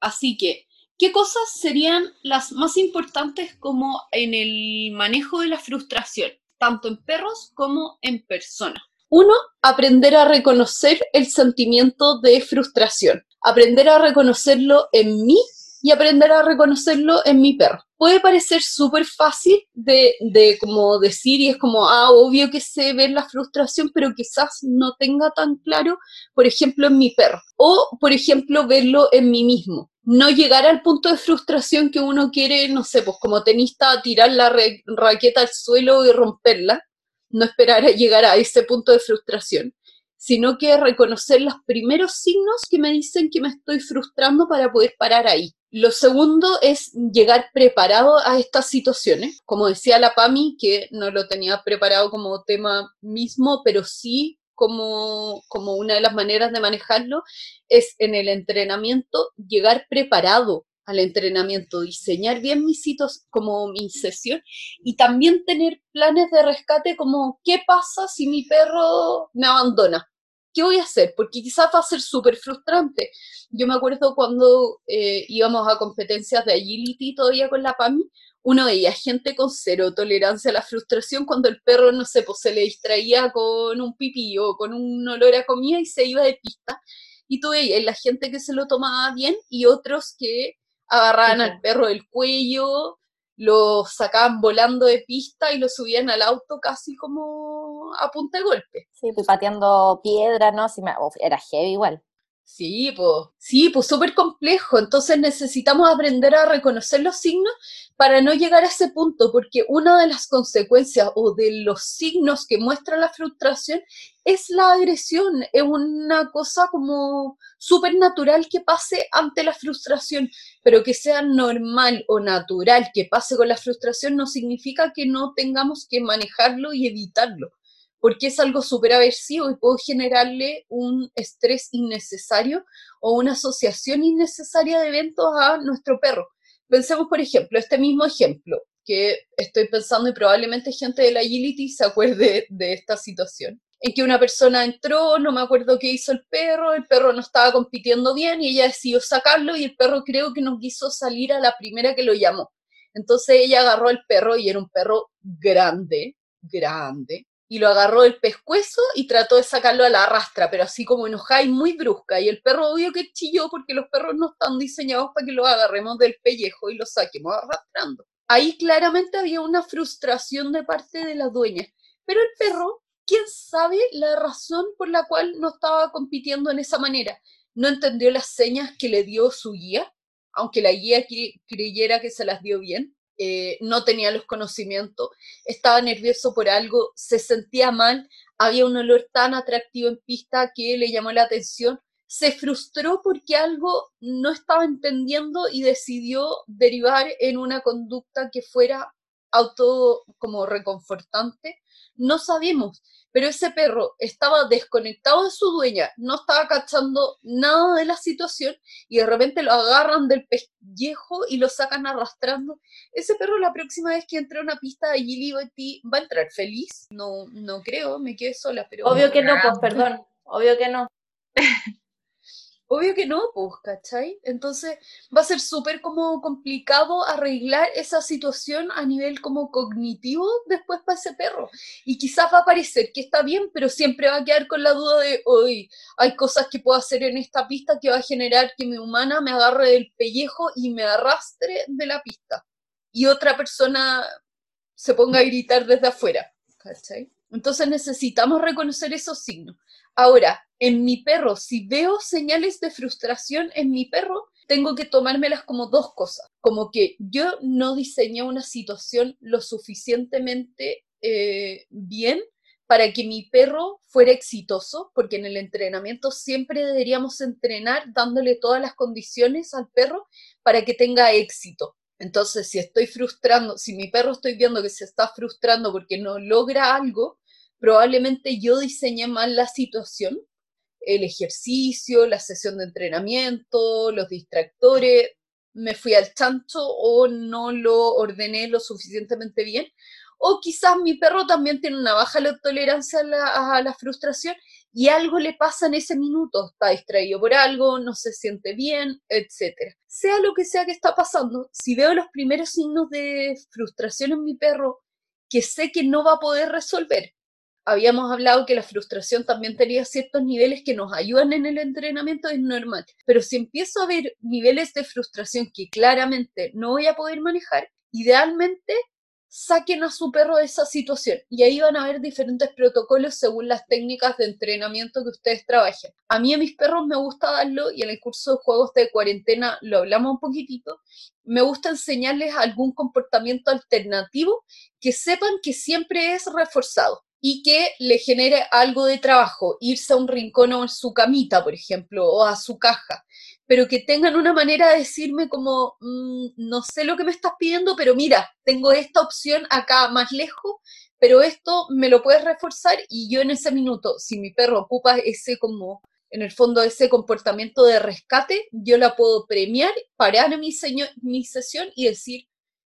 Así que, ¿qué cosas serían las más importantes como en el manejo de la frustración, tanto en perros como en personas? Uno, aprender a reconocer el sentimiento de frustración aprender a reconocerlo en mí y aprender a reconocerlo en mi perro. Puede parecer súper fácil de, de, como decir y es como, ah, obvio que sé ver la frustración, pero quizás no tenga tan claro, por ejemplo, en mi perro. O, por ejemplo, verlo en mí mismo. No llegar al punto de frustración que uno quiere, no sé, pues como tenista, tirar la raqueta al suelo y romperla. No esperar a llegar a ese punto de frustración sino que reconocer los primeros signos que me dicen que me estoy frustrando para poder parar ahí. Lo segundo es llegar preparado a estas situaciones. Como decía la PAMI, que no lo tenía preparado como tema mismo, pero sí como, como una de las maneras de manejarlo, es en el entrenamiento llegar preparado al entrenamiento, diseñar bien mis sitios como mi sesión y también tener planes de rescate como qué pasa si mi perro me abandona. ¿Qué voy a hacer? Porque quizás va a ser súper frustrante. Yo me acuerdo cuando eh, íbamos a competencias de agility todavía con la PAMI, uno veía gente con cero tolerancia a la frustración cuando el perro, no sé, pues se le distraía con un pipí o con un olor a comida y se iba de pista. Y tú veías la gente que se lo tomaba bien y otros que agarraban al perro del cuello, lo sacaban volando de pista y lo subían al auto casi como a punta de golpe. Sí, pues pateando piedra, ¿no? Si era heavy igual. Sí, pues, sí, pues súper complejo. Entonces necesitamos aprender a reconocer los signos para no llegar a ese punto, porque una de las consecuencias o de los signos que muestra la frustración es la agresión. Es una cosa como súper natural que pase ante la frustración, pero que sea normal o natural que pase con la frustración no significa que no tengamos que manejarlo y evitarlo porque es algo súper aversivo y puedo generarle un estrés innecesario o una asociación innecesaria de eventos a nuestro perro. Pensemos, por ejemplo, este mismo ejemplo que estoy pensando y probablemente gente de la agility se acuerde de esta situación, en que una persona entró, no me acuerdo qué hizo el perro, el perro no estaba compitiendo bien y ella decidió sacarlo y el perro creo que no quiso salir a la primera que lo llamó. Entonces ella agarró al perro y era un perro grande, grande, y lo agarró del pescuezo y trató de sacarlo a la arrastra, pero así como enojada y muy brusca. Y el perro obvio que chilló porque los perros no están diseñados para que lo agarremos del pellejo y lo saquemos arrastrando. Ahí claramente había una frustración de parte de la dueña. Pero el perro, ¿quién sabe la razón por la cual no estaba compitiendo en esa manera? No entendió las señas que le dio su guía, aunque la guía creyera que se las dio bien eh, no tenía los conocimientos, estaba nervioso por algo, se sentía mal, había un olor tan atractivo en pista que le llamó la atención, se frustró porque algo no estaba entendiendo y decidió derivar en una conducta que fuera auto como reconfortante, no sabemos. Pero ese perro estaba desconectado de su dueña, no estaba cachando nada de la situación y de repente lo agarran del pellejo y lo sacan arrastrando. Ese perro la próxima vez que entre a una pista de Gilly Betty va a entrar feliz. No, no creo, me quedé sola, pero... Obvio que no, pues perdón, obvio que no. Obvio que no, pues, ¿cachai? Entonces va a ser súper como complicado arreglar esa situación a nivel como cognitivo después para ese perro. Y quizás va a parecer que está bien, pero siempre va a quedar con la duda de, hoy hay cosas que puedo hacer en esta pista que va a generar que mi humana me agarre del pellejo y me arrastre de la pista. Y otra persona se ponga a gritar desde afuera, ¿cachai? Entonces necesitamos reconocer esos signos. Ahora, en mi perro, si veo señales de frustración en mi perro, tengo que tomármelas como dos cosas. Como que yo no diseñé una situación lo suficientemente eh, bien para que mi perro fuera exitoso, porque en el entrenamiento siempre deberíamos entrenar dándole todas las condiciones al perro para que tenga éxito. Entonces, si estoy frustrando, si mi perro estoy viendo que se está frustrando porque no logra algo, probablemente yo diseñé mal la situación, el ejercicio, la sesión de entrenamiento, los distractores, me fui al chancho o no lo ordené lo suficientemente bien. O quizás mi perro también tiene una baja tolerancia a la, frustración y algo le pasa en ese minuto, está distraído por algo, no se siente bien, etc. Sea lo que sea que está pasando, si veo los primeros signos de frustración en mi perro que sé que no va a poder resolver, habíamos hablado que la frustración también tenía ciertos niveles que nos ayudan en el entrenamiento, es normal. Pero si empiezo a ver niveles de frustración que claramente no voy a poder manejar, idealmente saquen a su perro de esa situación y ahí van a haber diferentes protocolos según las técnicas de entrenamiento que ustedes trabajen. A mí a mis perros me gusta darlo y en el curso de juegos de cuarentena lo hablamos un poquitito. Me gusta enseñarles algún comportamiento alternativo que sepan que siempre es reforzado y que le genere algo de trabajo, irse a un rincón o en su camita, por ejemplo, o a su caja, pero que tengan una manera de decirme como, mm, no sé lo que me estás pidiendo, pero mira, tengo esta opción acá más lejos, pero esto me lo puedes reforzar y yo en ese minuto, si mi perro ocupa ese como, en el fondo, ese comportamiento de rescate, yo la puedo premiar, parar mi, mi sesión y decir,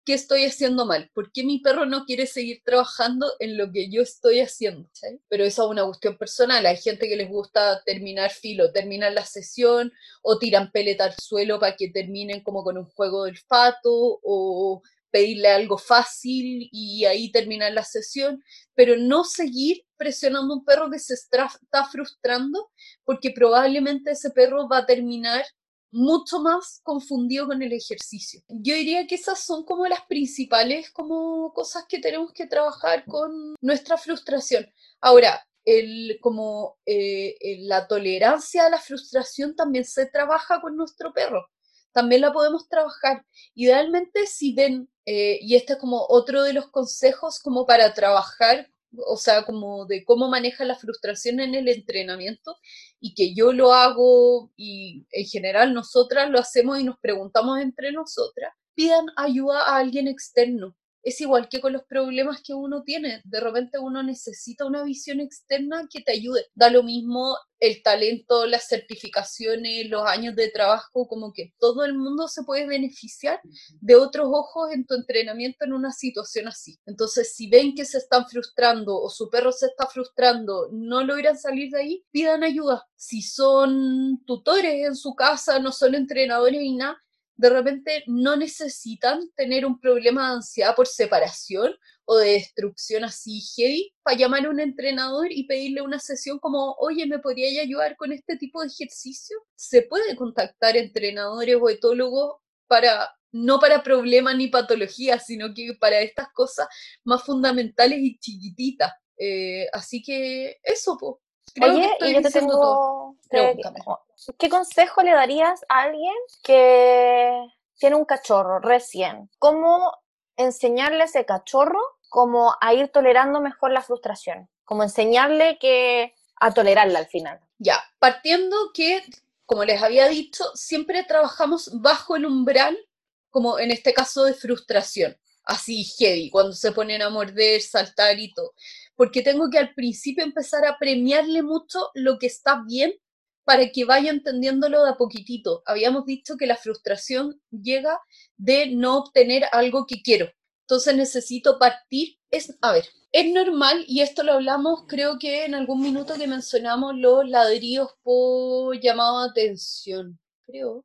¿qué estoy haciendo mal? ¿Por qué mi perro no quiere seguir trabajando en lo que yo estoy haciendo? Pero eso es una cuestión personal. Hay gente que les gusta terminar filo, terminar la sesión o tiran peleta al suelo para que terminen como con un juego de olfato o pedirle algo fácil y ahí terminar la sesión, pero no seguir presionando a un perro que se está frustrando porque probablemente ese perro va a terminar mucho más confundido con el ejercicio. Yo diría que esas son como las principales como cosas que tenemos que trabajar con nuestra frustración. Ahora, el, como eh, la tolerancia a la frustración también se trabaja con nuestro perro. También la podemos trabajar. Idealmente, si ven, eh, y este es como otro de los consejos como para trabajar o sea, como de cómo maneja la frustración en el entrenamiento y que yo lo hago y en general nosotras lo hacemos y nos preguntamos entre nosotras, pidan ayuda a alguien externo es igual que con los problemas que uno tiene. De repente uno necesita una visión externa que te ayude. Da lo mismo el talento, las certificaciones, los años de trabajo, como que todo el mundo se puede beneficiar de otros ojos en tu entrenamiento en una situación así. Entonces, si ven que se están frustrando o su perro se está frustrando, no logran salir de ahí, pidan ayuda. Si son tutores en su casa, no son entrenadores y nada, de repente no necesitan tener un problema de ansiedad por separación o de destrucción así heavy para llamar a un entrenador y pedirle una sesión como, oye, ¿me podría ayudar con este tipo de ejercicio? Se puede contactar entrenadores o etólogos para, no para problemas ni patologías, sino que para estas cosas más fundamentales y chiquititas. Eh, así que eso, pues. Oye, y yo te tengo... ¿Qué consejo le darías a alguien que tiene un cachorro recién? ¿Cómo enseñarle a ese cachorro como a ir tolerando mejor la frustración? Como enseñarle que a tolerarla al final. Ya, partiendo que, como les había dicho, siempre trabajamos bajo el umbral, como en este caso de frustración. así heavy, cuando se ponen a morder, saltar y todo. Porque tengo que al principio empezar a premiarle mucho lo que está bien para que vaya entendiéndolo de a poquitito. Habíamos dicho que la frustración llega de no obtener algo que quiero. Entonces necesito partir. Es, a ver, es normal, y esto lo hablamos, creo que en algún minuto que mencionamos los ladrillos por llamado de atención. Creo,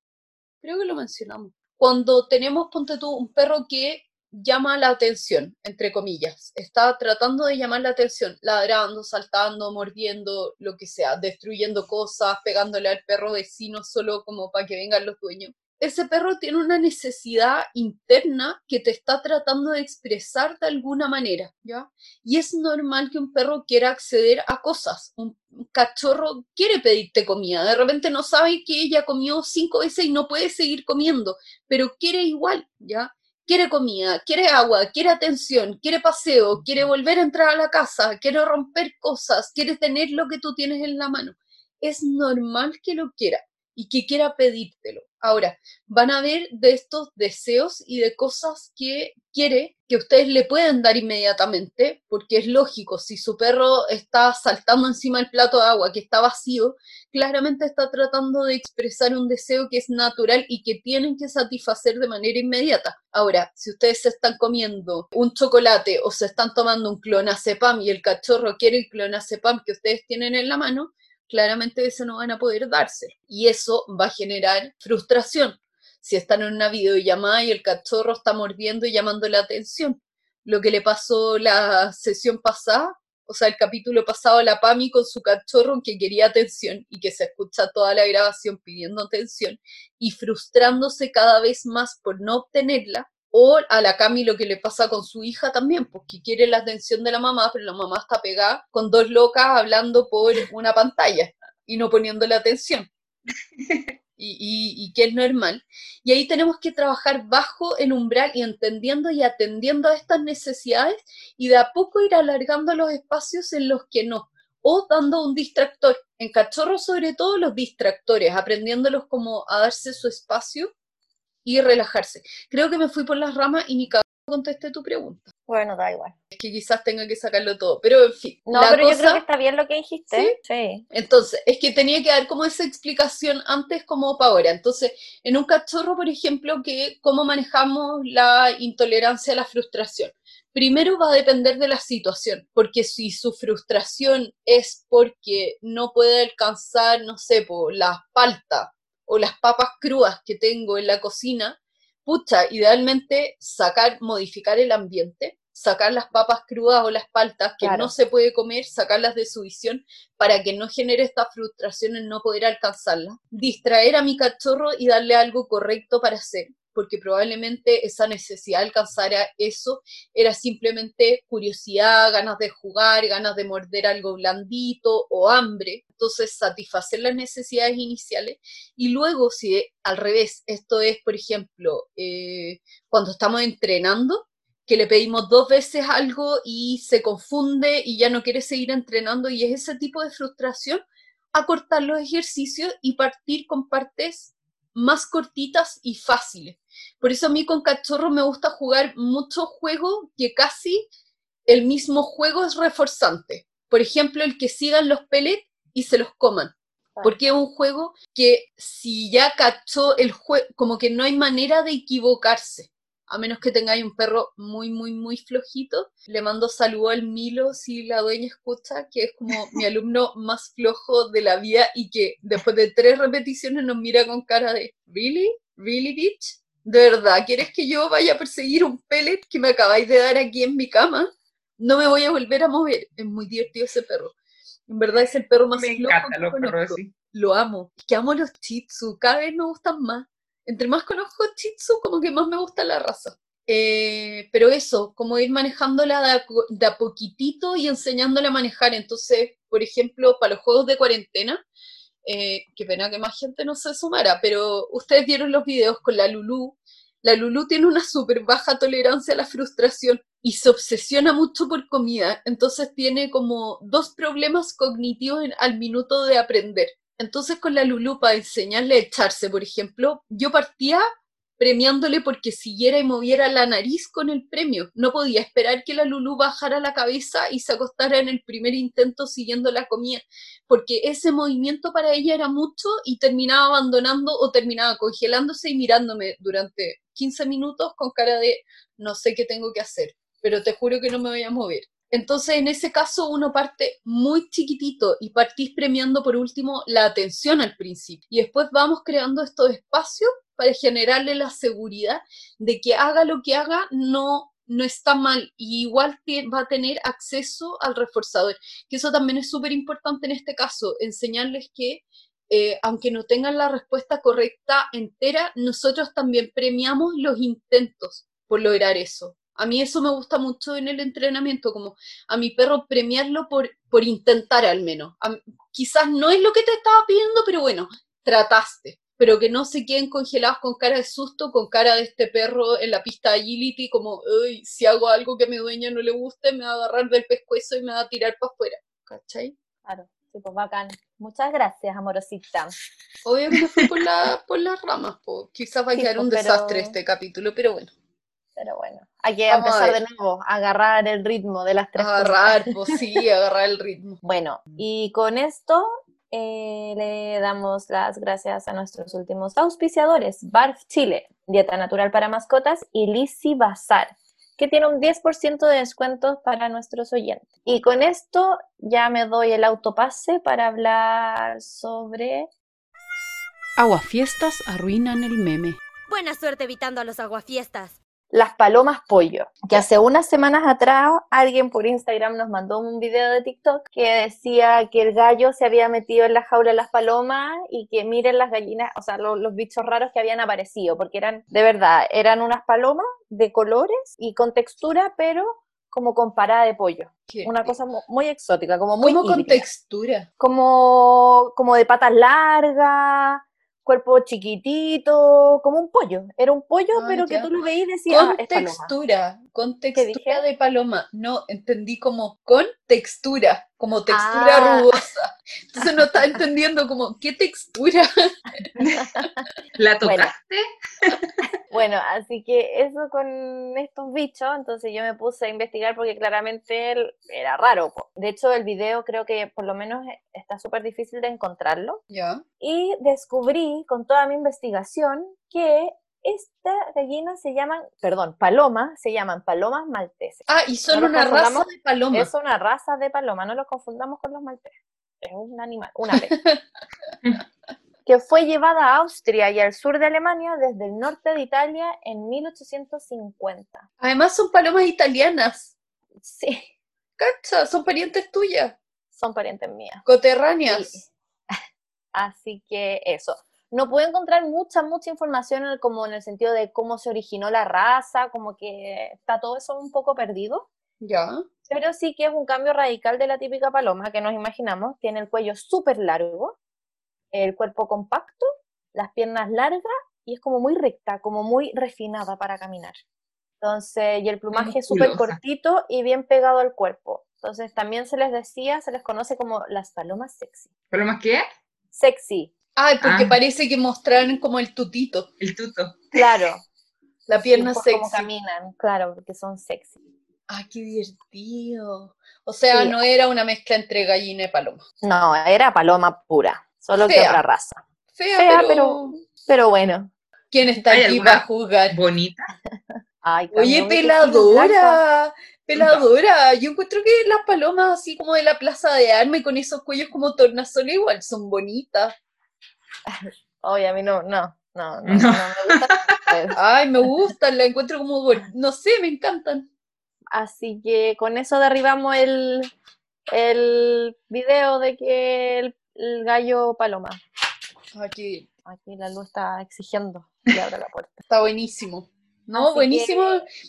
creo que lo mencionamos. Cuando tenemos, ponte tú, un perro que llama la atención, entre comillas. Está tratando de llamar la atención, ladrando, saltando, mordiendo, lo que sea, destruyendo cosas, pegándole al perro vecino solo como para que vengan los dueños. Ese perro tiene una necesidad interna que te está tratando de expresar de alguna manera, ¿ya? Y es normal que un perro quiera acceder a cosas. Un cachorro quiere pedirte comida. De repente no sabe que ella comió cinco veces y no puede seguir comiendo, pero quiere igual, ¿ya? Quiere comida, quiere agua, quiere atención, quiere paseo, quiere volver a entrar a la casa, quiere romper cosas, quiere tener lo que tú tienes en la mano. Es normal que lo quiera y que quiera pedírtelo. Ahora, van a ver de estos deseos y de cosas que quiere que ustedes le pueden dar inmediatamente, porque es lógico, si su perro está saltando encima del plato de agua que está vacío, claramente está tratando de expresar un deseo que es natural y que tienen que satisfacer de manera inmediata. Ahora, si ustedes se están comiendo un chocolate o se están tomando un clonazepam y el cachorro quiere el clonazepam que ustedes tienen en la mano, claramente eso no van a poder darse. Y eso va a generar frustración. Si están en una videollamada y el cachorro está mordiendo y llamando la atención. Lo que le pasó la sesión pasada, o sea, el capítulo pasado a la Pami con su cachorro que quería atención y que se escucha toda la grabación pidiendo atención y frustrándose cada vez más por no obtenerla, o a la Cami lo que le pasa con su hija también, porque pues, quiere la atención de la mamá, pero la mamá está pegada con dos locas hablando por una pantalla y no poniéndole atención. Y, y, que es normal. Y ahí tenemos que trabajar bajo el umbral y entendiendo y atendiendo a estas necesidades y de a poco ir alargando los espacios en los que no. O dando un distractor. En cachorros sobre todo los distractores, aprendiéndolos como a darse su espacio y relajarse. Creo que me fui por las ramas y ni contesté tu pregunta. Bueno, da igual. Es que quizás tenga que sacarlo todo, pero en fin. No, pero yo creo que está bien lo que dijiste. ¿Sí? Entonces, es que tenía que dar como esa explicación antes como para ahora. Entonces, en un cachorro, por ejemplo, que cómo manejamos la intolerancia a la frustración. Primero va a depender de la situación, porque si su frustración es porque no puede alcanzar, no sé, por la falta o las papas crudas que tengo en la cocina, pucha, idealmente sacar, modificar el ambiente, sacar las papas crudas o las paltas que no se puede comer, sacarlas de su visión para que no genere esta frustración en no poder alcanzarla, distraer a mi cachorro y darle algo correcto para hacer, porque probablemente esa necesidad de alcanzar eso era simplemente curiosidad, ganas de jugar, ganas de morder algo blandito o hambre. Entonces, satisfacer las necesidades iniciales y luego, si al revés, esto es, por ejemplo, eh, cuando estamos entrenando, que le pedimos dos veces algo y se confunde y ya no quiere seguir entrenando y es ese tipo de frustración, acortar los ejercicios y partir con partes más cortitas y fáciles. Por eso a mí con cachorro me gusta jugar muchos juegos que casi el mismo juego es reforzante. Por ejemplo, el que sigan los pellets y se los coman. Porque es un juego que si ya cachó el juego, como que no hay manera de equivocarse. A menos que tengáis un perro muy, muy, muy flojito. Le mando saludo al Milo si la dueña escucha, que es como mi alumno más flojo de la vida y que después de tres repeticiones nos mira con cara de ¿Really? ¿Really, bitch? ¿De verdad quieres que yo vaya a perseguir un pellet que me acabáis de dar aquí en mi cama? No me voy a volver a mover. Es muy divertido ese perro. En verdad es el perro más me encanta los perros así. Lo amo. Es que amo los chitsu. Cada vez me gustan más. Entre más conozco chitsu, como que más me gusta la raza. Eh, pero eso, como ir manejándola de a, de a poquitito y enseñándola a manejar. Entonces, por ejemplo, para los juegos de cuarentena, eh, qué pena que más gente no se sumara, pero ustedes vieron los videos con la Lulu. La Lulu tiene una súper baja tolerancia a la frustración y se obsesiona mucho por comida, entonces tiene como dos problemas cognitivos al minuto de aprender. Entonces con la Lulu para enseñarle a echarse, por ejemplo, yo partía premiándole porque siguiera y moviera la nariz con el premio. No podía esperar que la Lulu bajara la cabeza y se acostara en el primer intento siguiendo la comida, porque ese movimiento para ella era mucho y terminaba abandonando o terminaba congelándose y mirándome durante 15 minutos con cara de no sé qué tengo que hacer, pero te juro que no me voy a mover. Entonces, en ese caso, uno parte muy chiquitito y partís premiando por último la atención al principio. Y después vamos creando estos espacios para generarle la seguridad de que haga lo que haga, no, no está mal y igual va a tener acceso al reforzador. Que eso también es súper importante en este caso, enseñarles que eh, aunque no tengan la respuesta correcta entera, nosotros también premiamos los intentos por lograr eso. A mí eso me gusta mucho en el entrenamiento, como a mi perro premiarlo por, por intentar al menos. quizás no es lo que te estaba pidiendo, pero bueno, trataste pero que no se queden congelados con cara de susto, con cara de este perro en la pista de agility, como, Uy, si hago algo que a mi dueña no le guste, me va a agarrar del pescuezo y me va a tirar para afuera. ¿Cachai? Claro, sí, pues bacán. Muchas gracias, amorosita. Obvio que fui por, la, por las ramas, pues. quizás va a quedar un pues, desastre este capítulo, pero bueno. Pero bueno, hay que empezar de nuevo, agarrar el ritmo de las tres Agarrar, pues sí, agarrar el ritmo. Bueno, y con esto eh, le damos las gracias a nuestros últimos auspiciadores, Barf Chile, Dieta Natural para Mascotas, y Lisi Bazar, que tiene un 10% de descuento para nuestros oyentes. Y con esto ya me doy el autopase para hablar sobre... Aguafiestas arruinan el meme. Buena suerte evitando a los aguafiestas las palomas pollo, que hace unas semanas atrás alguien por Instagram nos mandó un video de TikTok que decía que el gallo se había metido en la jaula de las palomas y que miren las gallinas, o sea, los bichos raros que habían aparecido, porque eran, de verdad, eran unas palomas de colores y con textura, pero como con parada de pollo. Una cosa muy exótica, como muy... ¿Cómo con textura? Como, como de patas largas, cuerpo chiquitito, como un pollo. Era un pollo, ah, pero que tú lo veías y decías. Con textura, con textura de paloma. No, entendí como con textura, como textura ah. rugosa. Entonces no estaba entendiendo como, ¿qué textura? ¿La tocaste? Bueno, así que eso con estos bichos, entonces yo me puse a investigar porque claramente era raro. De hecho, el video creo que por lo menos está súper difícil de encontrarlo. Ya. Y descubrí con toda mi investigación que esta gallina se llaman, perdón, paloma, se llaman palomas malteses. Ah, y son una raza de paloma. Es una raza de paloma, no lo confundamos con los malteses. Es un animal, una ave. que fue llevada a Austria y al sur de Alemania desde el norte de Italia en 1850. Además son palomas italianas. Sí. Cacha, son parientes tuyas. Son parientes mías. Coterráneas. Así que eso. No pude encontrar mucha, mucha información como en el sentido de cómo se originó la raza, como que está todo eso un poco perdido. Ya. Pero sí que es un cambio radical de la típica paloma que nos imaginamos. Tiene el cuello súper largo, el cuerpo compacto, las piernas largas y es como muy recta, como muy refinada para caminar. Entonces, y el plumaje es súper cortito y bien pegado al cuerpo. Entonces, también se les decía, se les conoce como las palomas sexy. ¿Palomas qué? Sexy. Ay, porque ah. parece que mostraron como el tutito. El tuto. Claro. La pierna sexy. Como caminan, claro, porque son sexy. Ay, qué divertido. O sea, no era una mezcla entre gallina y paloma. No, era paloma pura. Solo que otra raza. Fea, pero... pero... bueno. ¿Quién está aquí para jugar? Bonita. Oye, peladora, peladora. Yo encuentro que las palomas así como de la plaza de armas y con esos cuellos como tornasol igual son bonitas. Oye, a mí no, no, no, no, me gustan. Ay, me gustan, la encuentro como, no sé, me encantan. Así que con eso derribamos el, el video de que el el gallo paloma. Aquí. Aquí la luz está exigiendo que abra la puerta. Está buenísimo. No, buenísimo,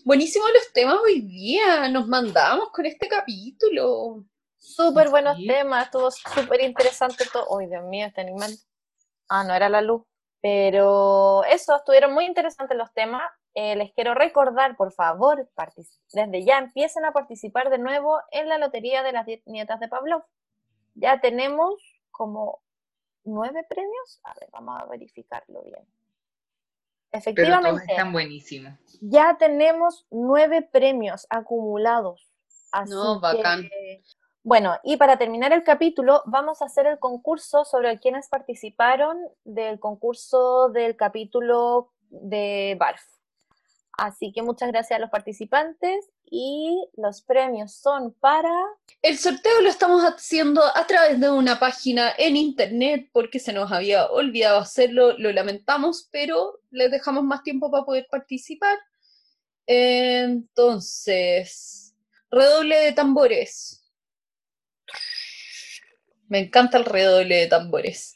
buenísimo los temas hoy día. Nos mandamos con este capítulo. Súper buenos temas, estuvo súper interesante todo. Ay, Dios mío, este animal. Ah, no era la luz. Pero eso, estuvieron muy interesantes los temas. Eh, les quiero recordar, por favor, desde ya empiecen a participar de nuevo en la lotería de las nietas de Pavlov. Ya tenemos como nueve premios. A ver, vamos a verificarlo bien. Pero todos Efectivamente, están buenísimos. ya tenemos nueve premios acumulados. Así No, bacán. que- Bueno, y para terminar el capítulo, vamos a hacer el concurso sobre quienes participaron del concurso del capítulo de Barf. Así que muchas gracias a los participantes y los premios son para... El sorteo lo estamos haciendo a través de una página en internet porque se nos había olvidado hacerlo, lo lamentamos, pero les dejamos más tiempo para poder participar. Entonces, redoble de tambores. Me encanta el redoble de tambores.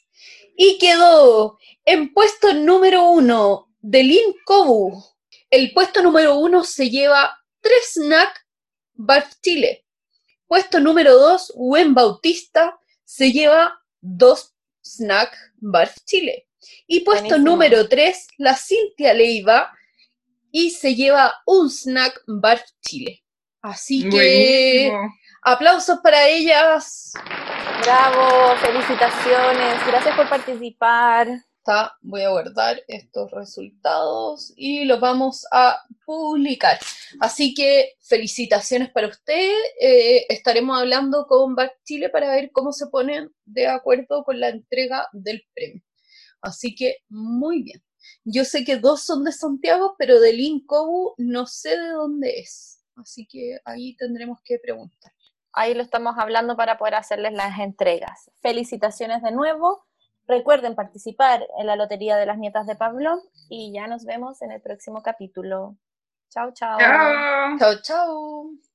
Y quedó en puesto número uno de Lin Kobu. El puesto número uno se lleva tres snack Barf Chile. Puesto número 2, Buen Bautista se lleva dos snack Barf Chile. Y puesto Buenísimo. número 3, la Cintia Leiva y se lleva un snack Barf Chile. Así que Buenísimo. aplausos para ellas. Bravo, felicitaciones, gracias por participar. Está, voy a guardar estos resultados y los vamos a publicar. Así que felicitaciones para usted. Eh, estaremos hablando con Back Chile para ver cómo se ponen de acuerdo con la entrega del premio. Así que muy bien. Yo sé que dos son de Santiago, pero de Linkobu no sé de dónde es. Así que ahí tendremos que preguntar. Ahí lo estamos hablando para poder hacerles las entregas. Felicitaciones de nuevo. Recuerden participar en la Lotería de las Nietas de Pablo y ya nos vemos en el próximo capítulo. Chao, chao. Chao. Chao.